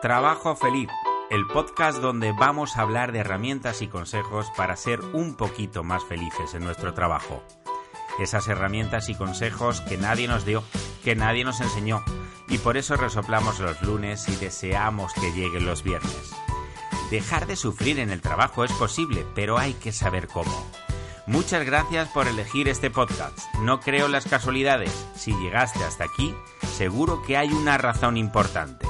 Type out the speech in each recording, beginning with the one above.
Trabajo Feliz, el podcast donde vamos a hablar de herramientas y consejos para ser un poquito más felices en nuestro trabajo. Esas herramientas y consejos que nadie nos dio, que nadie nos enseñó, y por eso resoplamos los lunes y deseamos que lleguen los viernes. Dejar de sufrir en el trabajo es posible, pero hay que saber cómo. Muchas gracias por elegir este podcast. No creo en las casualidades. Si llegaste hasta aquí, seguro que hay una razón importante.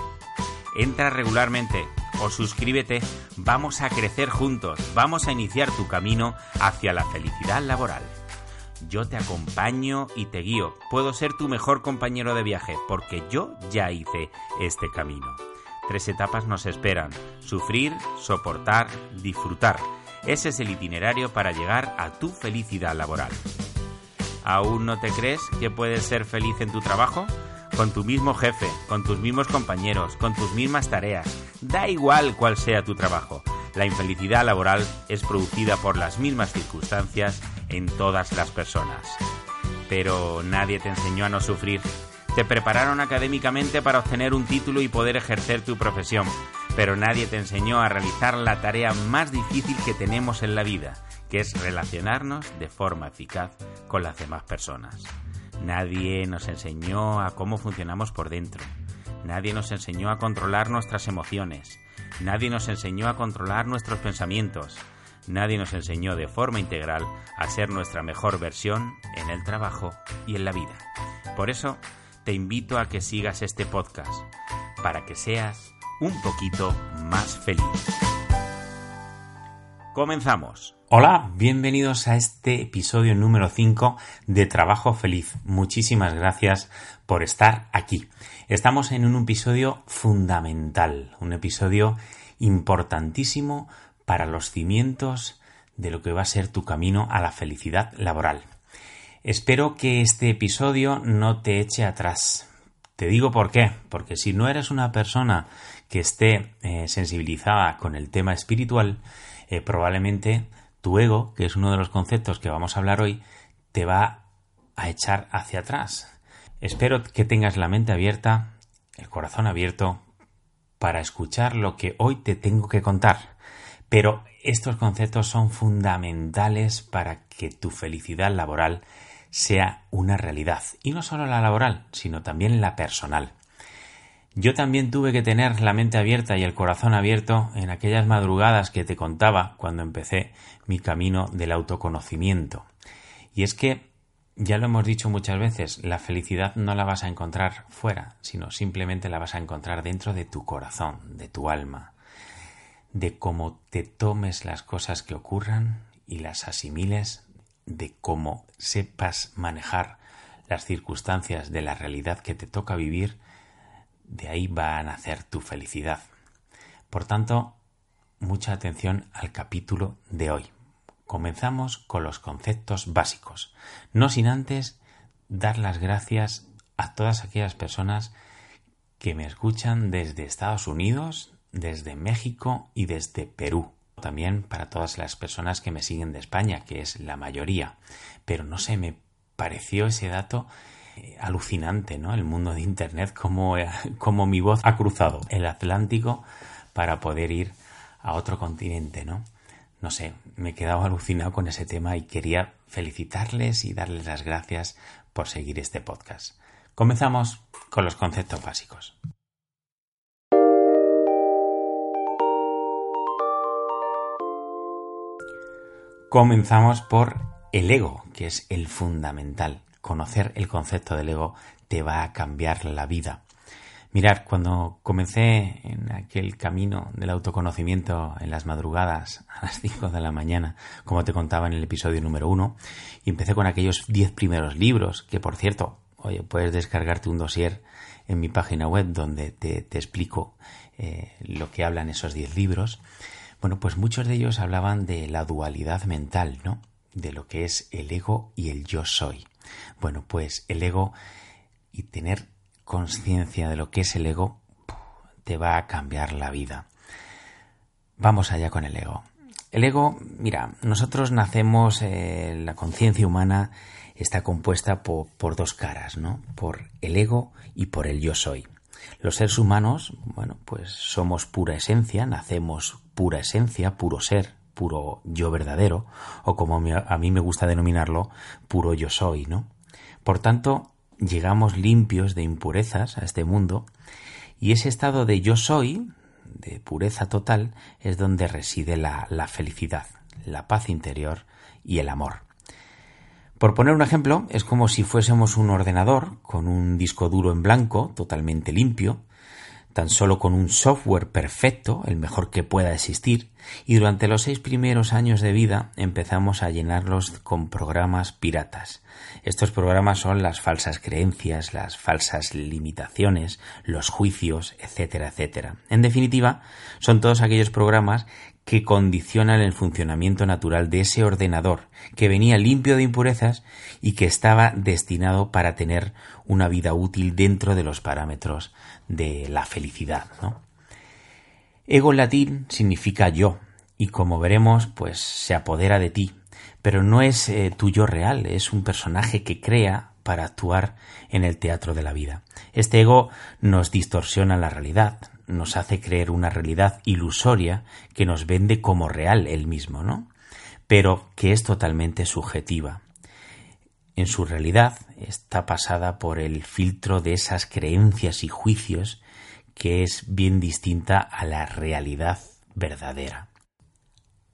Entra regularmente o suscríbete, vamos a crecer juntos, vamos a iniciar tu camino hacia la felicidad laboral. Yo te acompaño y te guío, puedo ser tu mejor compañero de viaje porque yo ya hice este camino. Tres etapas nos esperan, sufrir, soportar, disfrutar. Ese es el itinerario para llegar a tu felicidad laboral. ¿Aún no te crees que puedes ser feliz en tu trabajo? Con tu mismo jefe, con tus mismos compañeros, con tus mismas tareas. Da igual cuál sea tu trabajo. La infelicidad laboral es producida por las mismas circunstancias en todas las personas. Pero nadie te enseñó a no sufrir. Te prepararon académicamente para obtener un título y poder ejercer tu profesión, pero nadie te enseñó a realizar la tarea más difícil que tenemos en la vida, que es relacionarnos de forma eficaz con las demás personas. Nadie nos enseñó a cómo funcionamos por dentro. Nadie nos enseñó a controlar nuestras emociones. Nadie nos enseñó a controlar nuestros pensamientos. Nadie nos enseñó de forma integral a ser nuestra mejor versión en el trabajo y en la vida. Por eso, te invito a que sigas este podcast, para que seas un poquito más feliz. Comenzamos. Hola, bienvenidos a este episodio número 5 de Trabajo Feliz. Muchísimas gracias por estar aquí. Estamos en un episodio fundamental, un episodio importantísimo para los cimientos de lo que va a ser tu camino a la felicidad laboral. Espero que este episodio no te eche atrás. Te digo por qué, porque si no eres una persona que esté eh, sensibilizada con el tema espiritual, eh, probablemente tu ego, que es uno de los conceptos que vamos a hablar hoy, te va a echar hacia atrás. Espero que tengas la mente abierta, el corazón abierto, para escuchar lo que hoy te tengo que contar. Pero estos conceptos son fundamentales para que tu felicidad laboral sea una realidad. Y no solo la laboral, sino también la personal. Yo también tuve que tener la mente abierta y el corazón abierto en aquellas madrugadas que te contaba cuando empecé mi camino del autoconocimiento. Y es que, ya lo hemos dicho muchas veces, la felicidad no la vas a encontrar fuera, sino simplemente la vas a encontrar dentro de tu corazón, de tu alma, de cómo te tomes las cosas que ocurran y las asimiles, de cómo sepas manejar las circunstancias de la realidad que te toca vivir de ahí va a nacer tu felicidad. Por tanto, mucha atención al capítulo de hoy. Comenzamos con los conceptos básicos, no sin antes dar las gracias a todas aquellas personas que me escuchan desde Estados Unidos, desde México y desde Perú. También para todas las personas que me siguen de España, que es la mayoría. Pero no sé, me pareció ese dato alucinante, ¿no? El mundo de Internet, como, como mi voz ha cruzado el Atlántico para poder ir a otro continente, ¿no? No sé, me he quedado alucinado con ese tema y quería felicitarles y darles las gracias por seguir este podcast. Comenzamos con los conceptos básicos. Comenzamos por el ego, que es el fundamental conocer el concepto del ego te va a cambiar la vida. Mirar, cuando comencé en aquel camino del autoconocimiento en las madrugadas a las 5 de la mañana, como te contaba en el episodio número 1, y empecé con aquellos 10 primeros libros, que por cierto, oye, puedes descargarte un dossier en mi página web donde te, explico eh, lo que hablan esos 10 libros. Bueno, pues muchos de ellos hablaban de la dualidad mental, ¿no? De lo que es el ego y el yo soy. Bueno, pues el ego y tener conciencia de lo que es el ego te va a cambiar la vida. Vamos allá con el ego. El ego, mira, nosotros nacemos, eh, la conciencia humana está compuesta por, por, dos caras, ¿no? Por el ego y por el yo soy. Los seres humanos, bueno, pues somos pura esencia, nacemos pura esencia, puro ser, puro yo verdadero, o como a mí me gusta denominarlo, puro yo soy, ¿no? Por tanto, llegamos limpios de impurezas a este mundo, y ese estado de yo soy, de pureza total, es donde reside la, la felicidad, la paz interior y el amor. Por poner un ejemplo, es como si fuésemos un ordenador con un disco duro en blanco, totalmente limpio, tan solo con un software perfecto, el mejor que pueda existir, y durante los seis primeros años de vida empezamos a llenarlos con programas piratas. Estos programas son las falsas creencias, las falsas limitaciones, los juicios, etcétera, etcétera. En definitiva, son todos aquellos programas que condicionan el funcionamiento natural de ese ordenador que venía limpio de impurezas y que estaba destinado para tener una vida útil dentro de los parámetros de la felicidad. Ego en latín significa yo y como veremos pues se apodera de ti, pero no es eh, tu yo real, es un personaje que crea para actuar en el teatro de la vida. Este ego nos distorsiona la realidad, nos hace creer una realidad ilusoria que nos vende como real él mismo, ¿no? Pero que es totalmente subjetiva. En su realidad está pasada por el filtro de esas creencias y juicios que es bien distinta a la realidad verdadera.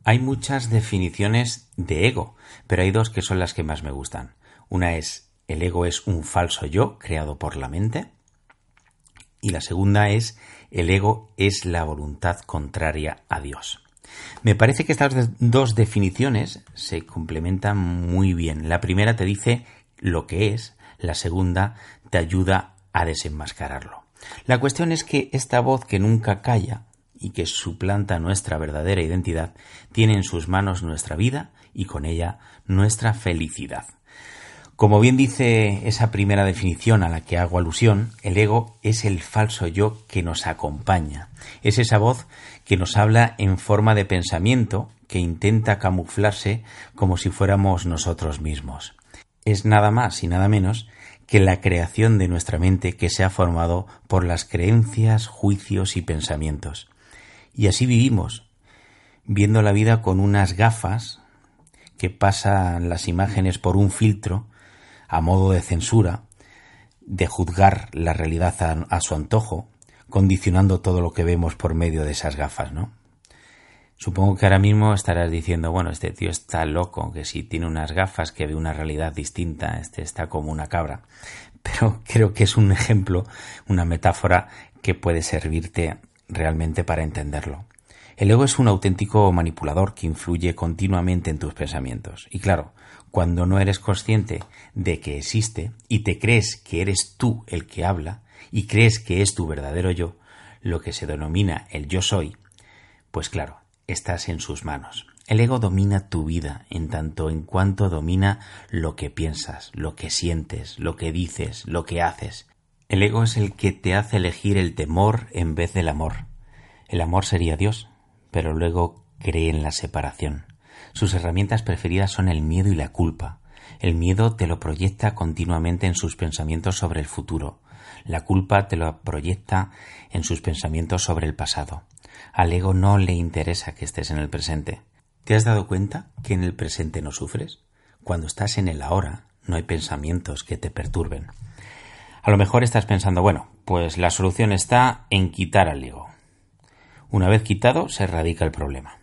Hay muchas definiciones de ego, pero hay dos que son las que más me gustan. Una es el ego es un falso yo creado por la mente y la segunda es el ego es la voluntad contraria a Dios. Me parece que estas dos definiciones se complementan muy bien. La primera te dice lo que es, la segunda te ayuda a desenmascararlo. La cuestión es que esta voz que nunca calla y que suplanta nuestra verdadera identidad tiene en sus manos nuestra vida y con ella nuestra felicidad. Como bien dice esa primera definición a la que hago alusión, el ego es el falso yo que nos acompaña. Es esa voz que nos habla en forma de pensamiento que intenta camuflarse como si fuéramos nosotros mismos. Es nada más y nada menos que la creación de nuestra mente que se ha formado por las creencias, juicios y pensamientos. Y así vivimos, viendo la vida con unas gafas que pasan las imágenes por un filtro a modo de censura, de juzgar la realidad a, su antojo, condicionando todo lo que vemos por medio de esas gafas, ¿no? Supongo que ahora mismo estarás diciendo, bueno, este tío está loco, que si tiene unas gafas que ve una realidad distinta, este está como una cabra. Pero creo que es un ejemplo, una metáfora que puede servirte realmente para entenderlo. El ego es un auténtico manipulador que influye continuamente en tus pensamientos. Y claro, cuando no eres consciente de que existe y te crees que eres tú el que habla y crees que es tu verdadero yo, lo que se denomina el yo soy, pues claro, estás en sus manos. El ego domina tu vida en tanto en cuanto domina lo que piensas, lo que sientes, lo que dices, lo que haces. El ego es el que te hace elegir el temor en vez del amor. El amor sería Dios, pero luego cree en la separación. Sus herramientas preferidas son el miedo y la culpa. El miedo te lo proyecta continuamente en sus pensamientos sobre el futuro. La culpa te lo proyecta en sus pensamientos sobre el pasado. Al ego no le interesa que estés en el presente. ¿Te has dado cuenta que en el presente no sufres? Cuando estás en el ahora, no hay pensamientos que te perturben. A lo mejor estás pensando, bueno, pues la solución está en quitar al ego. Una vez quitado, se erradica el problema.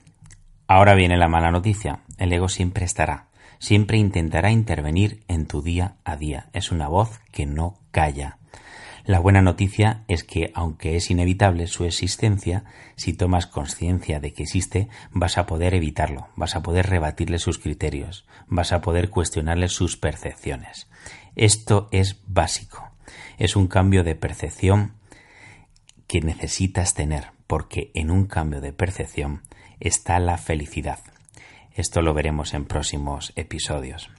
Ahora viene la mala noticia. El ego siempre estará, siempre intentará intervenir en tu día a día. Es una voz que no calla. La buena noticia es que, aunque es inevitable su existencia, si tomas conciencia de que existe, vas a poder evitarlo, vas a poder rebatirle sus criterios, vas a poder cuestionarle sus percepciones. Esto es básico. Es un cambio de percepción que necesitas tener, porque en un cambio de percepción está la felicidad. Esto lo veremos en próximos episodios.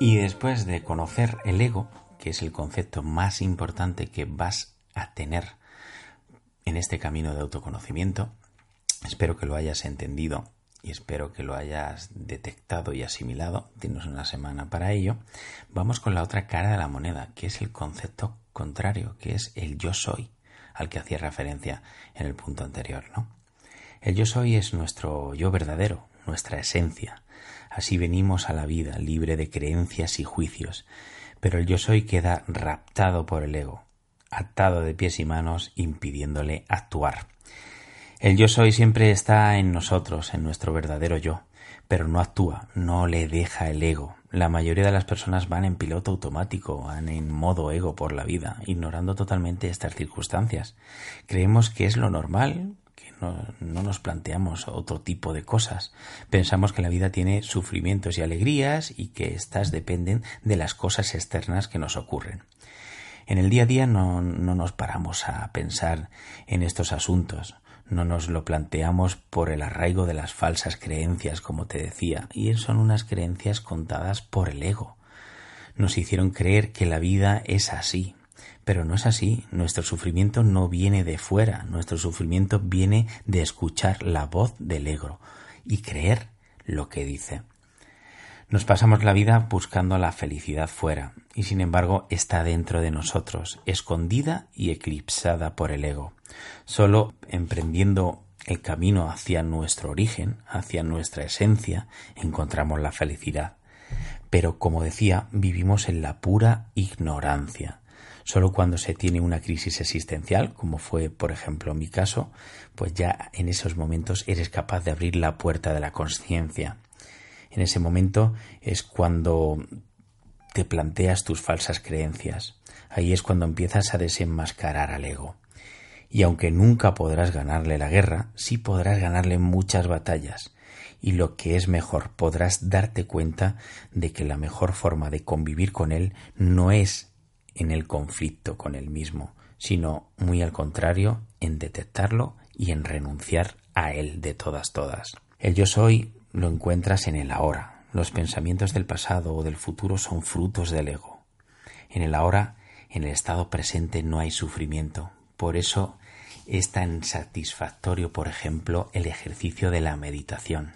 Y después de conocer el ego, que es el concepto más importante que vas a tener en este camino de autoconocimiento, espero que lo hayas entendido y espero que lo hayas detectado y asimilado, tienes una semana para ello, vamos con la otra cara de la moneda, que es el concepto contrario, que es el yo soy, al que hacía referencia en el punto anterior, ¿no? El yo soy es nuestro yo verdadero, nuestra esencia. Así venimos a la vida, libre de creencias y juicios, pero el yo soy queda raptado por el ego, atado de pies y manos, impidiéndole actuar. El yo soy siempre está en nosotros, en nuestro verdadero yo, pero no actúa, no le deja el ego. La mayoría de las personas van en piloto automático, van en modo ego por la vida, ignorando totalmente estas circunstancias. Creemos que es lo normal, que no, no, nos planteamos otro tipo de cosas. Pensamos que la vida tiene sufrimientos y alegrías y que éstas dependen de las cosas externas que nos ocurren. En el día a día no, no nos paramos a pensar en estos asuntos no nos lo planteamos por el arraigo de las falsas creencias, como te decía, y son unas creencias contadas por el ego. Nos hicieron creer que la vida es así, pero no es así. Nuestro sufrimiento no viene de fuera, nuestro sufrimiento viene de escuchar la voz del ego y creer lo que dice. Nos pasamos la vida buscando la felicidad fuera, y sin embargo está dentro de nosotros, escondida y eclipsada por el ego. Solo emprendiendo el camino hacia nuestro origen, hacia nuestra esencia, encontramos la felicidad. Pero, como decía, vivimos en la pura ignorancia. Solo cuando se tiene una crisis existencial, como fue, por ejemplo, mi caso, pues ya en esos momentos eres capaz de abrir la puerta de la conciencia. En ese momento es cuando te planteas tus falsas creencias. Ahí es cuando empiezas a desenmascarar al ego y aunque nunca podrás ganarle la guerra, sí podrás ganarle muchas batallas, y lo que es mejor, podrás darte cuenta de que la mejor forma de convivir con él no es en el conflicto con él mismo, sino muy al contrario, en detectarlo y en renunciar a él de todas todas. El yo soy lo encuentras en el ahora. Los pensamientos del pasado o del futuro son frutos del ego. En el ahora, en el estado presente no hay sufrimiento, por eso es tan satisfactorio, por ejemplo, el ejercicio de la meditación.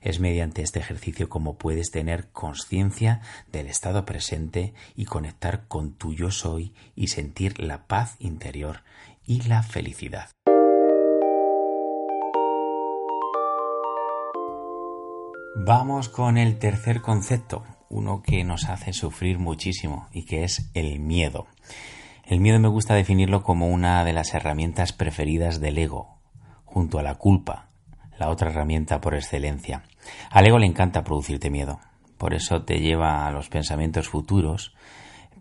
Es mediante este ejercicio como puedes tener conciencia del estado presente y conectar con tu yo soy y sentir la paz interior y la felicidad. Vamos con el tercer concepto, uno que nos hace sufrir muchísimo y que es el miedo. El miedo me gusta definirlo como una de las herramientas preferidas del ego, junto a la culpa, la otra herramienta por excelencia. Al ego le encanta producirte miedo, por eso te lleva a los pensamientos futuros,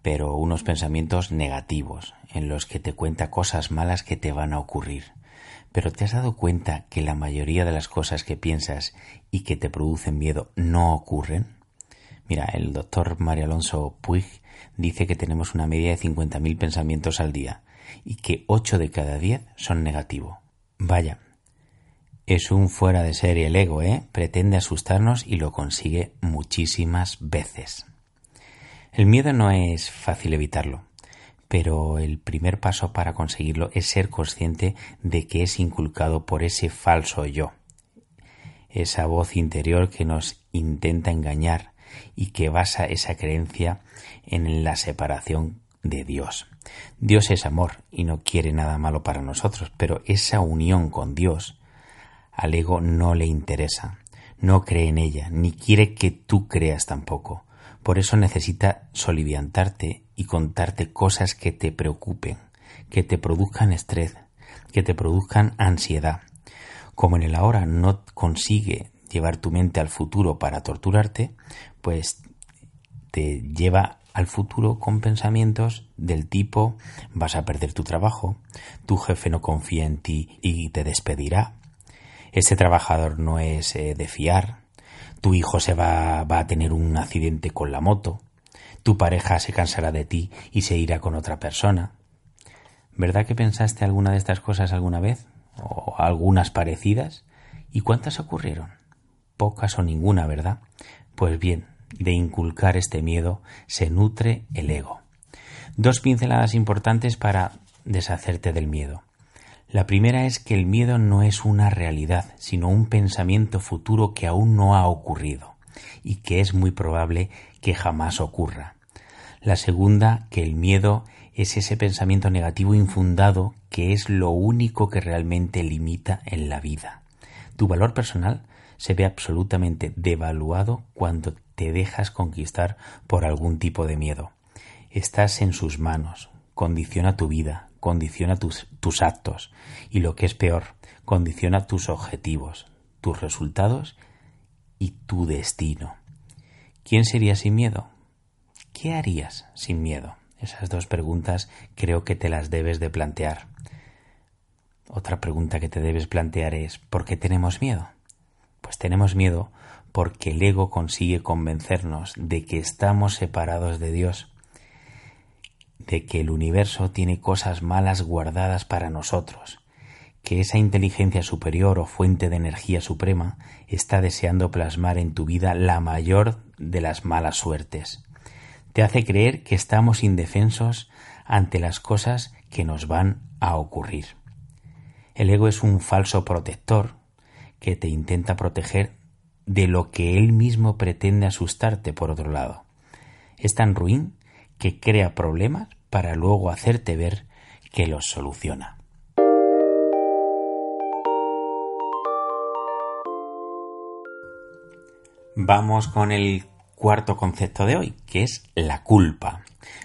pero unos pensamientos negativos, en los que te cuenta cosas malas que te van a ocurrir. Pero ¿te has dado cuenta que la mayoría de las cosas que piensas y que te producen miedo no ocurren? Mira, el doctor Mario Alonso Puig dice que tenemos una media de 50.000 pensamientos al día y que 8 de cada 10 son negativos. Vaya, es un fuera de serie el ego, ¿eh? Pretende asustarnos y lo consigue muchísimas veces. El miedo no es fácil evitarlo, pero el primer paso para conseguirlo es ser consciente de que es inculcado por ese falso yo, esa voz interior que nos intenta engañar y que basa esa creencia en la separación de Dios. Dios es amor y no quiere nada malo para nosotros, pero esa unión con Dios al ego no le interesa, no cree en ella, ni quiere que tú creas tampoco. Por eso necesita soliviantarte y contarte cosas que te preocupen, que te produzcan estrés, que te produzcan ansiedad. Como en el ahora no consigue llevar tu mente al futuro para torturarte, pues te lleva al futuro con pensamientos del tipo vas a perder tu trabajo, tu jefe no confía en ti y te despedirá, este trabajador no es eh, de fiar, tu hijo se va, va a tener un accidente con la moto, tu pareja se cansará de ti y se irá con otra persona. ¿Verdad que pensaste alguna de estas cosas alguna vez? ¿O algunas parecidas? ¿Y cuántas ocurrieron? pocas o ninguna, ¿verdad? Pues bien, de inculcar este miedo se nutre el ego. Dos pinceladas importantes para deshacerte del miedo. La primera es que el miedo no es una realidad, sino un pensamiento futuro que aún no ha ocurrido y que es muy probable que jamás ocurra. La segunda, que el miedo es ese pensamiento negativo infundado que es lo único que realmente limita en la vida. Tu valor personal se ve absolutamente devaluado cuando te dejas conquistar por algún tipo de miedo. Estás en sus manos, condiciona tu vida, condiciona tus, tus actos y lo que es peor, condiciona tus objetivos, tus resultados y tu destino. ¿Quién sería sin miedo? ¿Qué harías sin miedo? Esas dos preguntas creo que te las debes de plantear. Otra pregunta que te debes plantear es ¿por qué tenemos miedo? Pues tenemos miedo porque el ego consigue convencernos de que estamos separados de Dios, de que el universo tiene cosas malas guardadas para nosotros, que esa inteligencia superior o fuente de energía suprema está deseando plasmar en tu vida la mayor de las malas suertes. Te hace creer que estamos indefensos ante las cosas que nos van a ocurrir. El ego es un falso protector que te intenta proteger de lo que él mismo pretende asustarte por otro lado. Es tan ruin que crea problemas para luego hacerte ver que los soluciona. Vamos con el cuarto concepto de hoy, que es la culpa.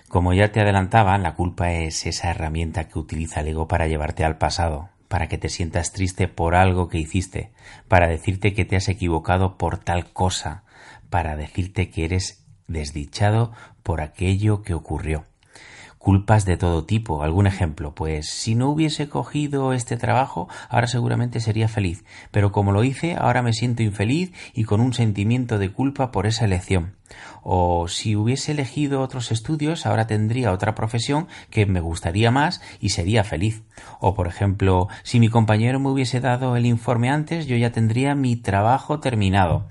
Como ya te adelantaba, la culpa es esa herramienta que utiliza el ego para llevarte al pasado, para que te sientas triste por algo que hiciste, para decirte que te has equivocado por tal cosa, para decirte que eres desdichado por aquello que ocurrió culpas de todo tipo. Algún ejemplo, pues si no hubiese cogido este trabajo, ahora seguramente sería feliz, pero como lo hice, ahora me siento infeliz y con un sentimiento de culpa por esa elección. O si hubiese elegido otros estudios, ahora tendría otra profesión que me gustaría más y sería feliz. O por ejemplo, si mi compañero me hubiese dado el informe antes, yo ya tendría mi trabajo terminado.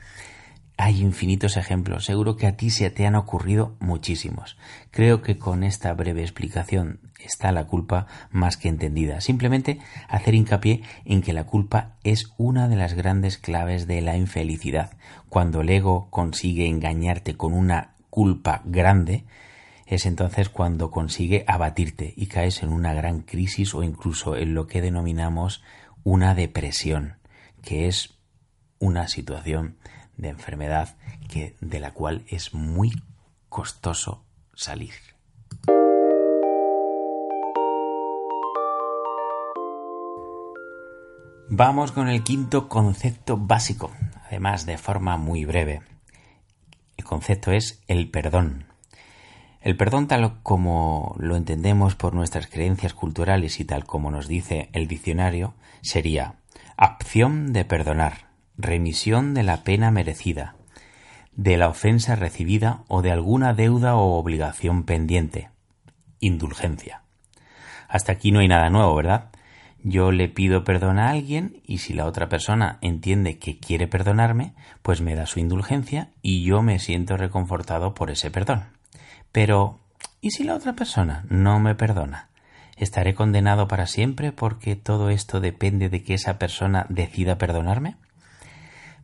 Hay infinitos ejemplos, seguro que a ti se te han ocurrido muchísimos. Creo que con esta breve explicación está la culpa más que entendida. Simplemente hacer hincapié en que la culpa es una de las grandes claves de la infelicidad. Cuando el ego consigue engañarte con una culpa grande, es entonces cuando consigue abatirte y caes en una gran crisis o incluso en lo que denominamos una depresión, que es una situación de enfermedad que, de la cual es muy costoso salir. Vamos con el quinto concepto básico, además de forma muy breve. El concepto es el perdón. El perdón tal como lo entendemos por nuestras creencias culturales y tal como nos dice el diccionario, sería acción de perdonar, remisión de la pena merecida, de la ofensa recibida o de alguna deuda o obligación pendiente. Indulgencia. Hasta aquí no hay nada nuevo, ¿verdad? Yo le pido perdón a alguien y si la otra persona entiende que quiere perdonarme, pues me da su indulgencia y yo me siento reconfortado por ese perdón. Pero, ¿y si la otra persona no me perdona? ¿Estaré condenado para siempre porque todo esto depende de que esa persona decida perdonarme?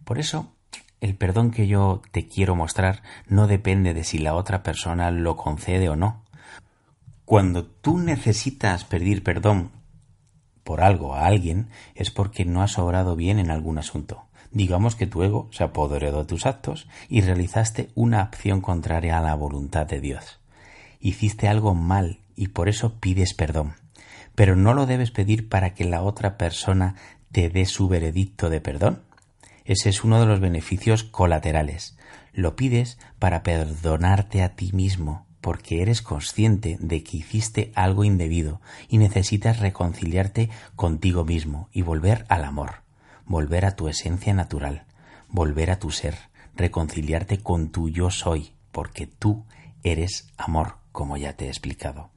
Por eso, el perdón que yo te quiero mostrar no depende de si la otra persona lo concede o no. Cuando tú necesitas pedir perdón por algo a alguien es porque no has obrado bien en algún asunto. Digamos que tu ego se apoderó de tus actos y realizaste una acción contraria a la voluntad de Dios. Hiciste algo mal y por eso pides perdón. Pero no lo debes pedir para que la otra persona te dé su veredicto de perdón. Ese es uno de los beneficios colaterales. Lo pides para perdonarte a ti mismo, porque eres consciente de que hiciste algo indebido y necesitas reconciliarte contigo mismo y volver al amor, volver a tu esencia natural, volver a tu ser, reconciliarte con tu yo soy, porque tú eres amor, como ya te he explicado.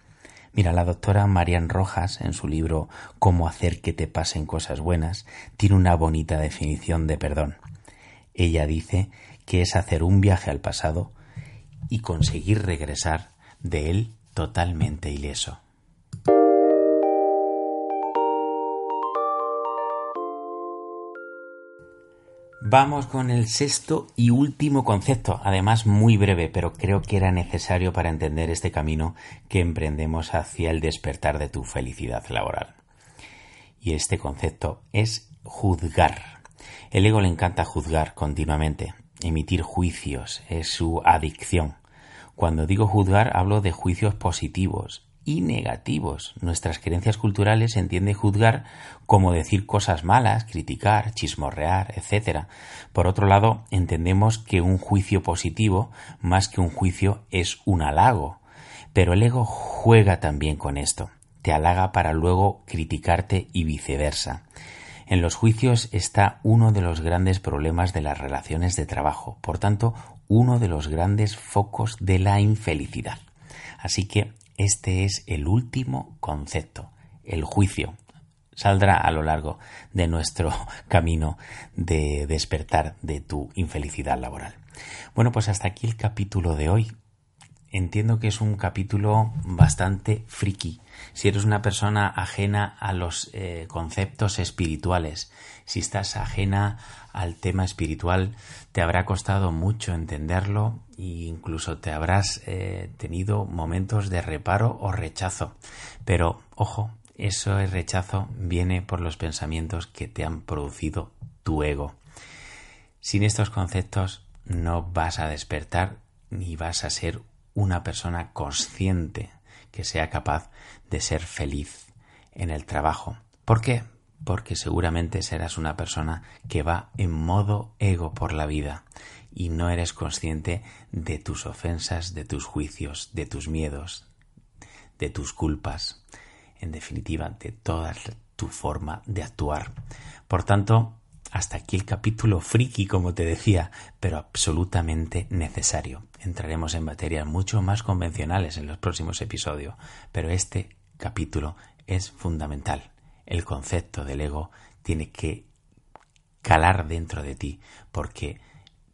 Mira, la doctora Marian Rojas, en su libro Cómo hacer que te pasen cosas buenas, tiene una bonita definición de perdón. Ella dice que es hacer un viaje al pasado y conseguir regresar de él totalmente ileso. Vamos con el sexto y último concepto, además muy breve, pero creo que era necesario para entender este camino que emprendemos hacia el despertar de tu felicidad laboral. Y este concepto es juzgar. El ego le encanta juzgar continuamente, emitir juicios, es su adicción. Cuando digo juzgar hablo de juicios positivos, y negativos. Nuestras creencias culturales se entiende juzgar como decir cosas malas, criticar, chismorrear, etc. Por otro lado, entendemos que un juicio positivo, más que un juicio, es un halago. Pero el ego juega también con esto. Te halaga para luego criticarte y viceversa. En los juicios está uno de los grandes problemas de las relaciones de trabajo, por tanto, uno de los grandes focos de la infelicidad. Así que este es el último concepto, el juicio. Saldrá a lo largo de nuestro camino de despertar de tu infelicidad laboral. Bueno, pues hasta aquí el capítulo de hoy. Entiendo que es un capítulo bastante friki. Si eres una persona ajena a los eh, conceptos espirituales, si estás ajena al tema espiritual, te habrá costado mucho entenderlo e incluso te habrás eh, tenido momentos de reparo o rechazo. Pero, ojo, eso el rechazo viene por los pensamientos que te han producido tu ego. Sin estos conceptos no vas a despertar ni vas a ser una persona consciente que sea capaz de ser feliz en el trabajo. ¿Por qué? porque seguramente serás una persona que va en modo ego por la vida y no eres consciente de tus ofensas, de tus juicios, de tus miedos, de tus culpas, en definitiva, de toda tu forma de actuar. Por tanto, hasta aquí el capítulo friki, como te decía, pero absolutamente necesario. Entraremos en materias mucho más convencionales en los próximos episodios, pero este capítulo es fundamental el concepto del ego tiene que calar dentro de ti, porque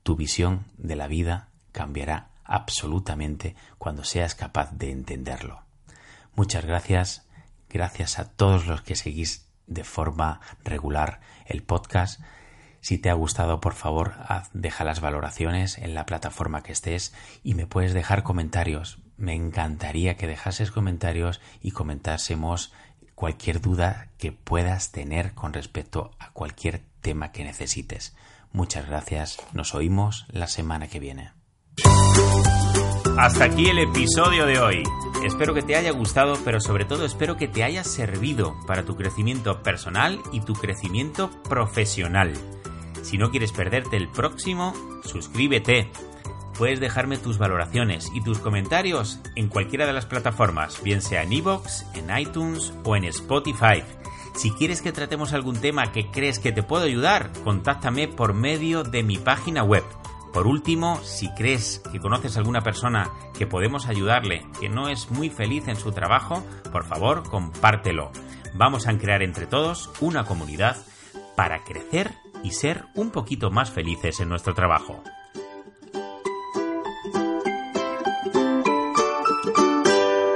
tu visión de la vida cambiará absolutamente cuando seas capaz de entenderlo. Muchas gracias, gracias a todos los que seguís de forma regular el podcast. Si te ha gustado, por favor, deja las valoraciones en la plataforma que estés y me puedes dejar comentarios. Me encantaría que dejases comentarios y comentásemos cualquier duda que puedas tener con respecto a cualquier tema que necesites. Muchas gracias, nos oímos la semana que viene. Hasta aquí el episodio de hoy. Espero que te haya gustado, pero sobre todo espero que te haya servido para tu crecimiento personal y tu crecimiento profesional. Si no quieres perderte el próximo, suscríbete Puedes dejarme tus valoraciones y tus comentarios en cualquiera de las plataformas, bien sea en iVoox, en iTunes o en Spotify. Si quieres que tratemos algún tema que crees que te puedo ayudar, contáctame por medio de mi página web. Por último, si crees que conoces a alguna persona que podemos ayudarle, que no es muy feliz en su trabajo, por favor, compártelo. Vamos a crear entre todos una comunidad para crecer y ser un poquito más felices en nuestro trabajo.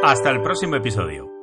Hasta el próximo episodio.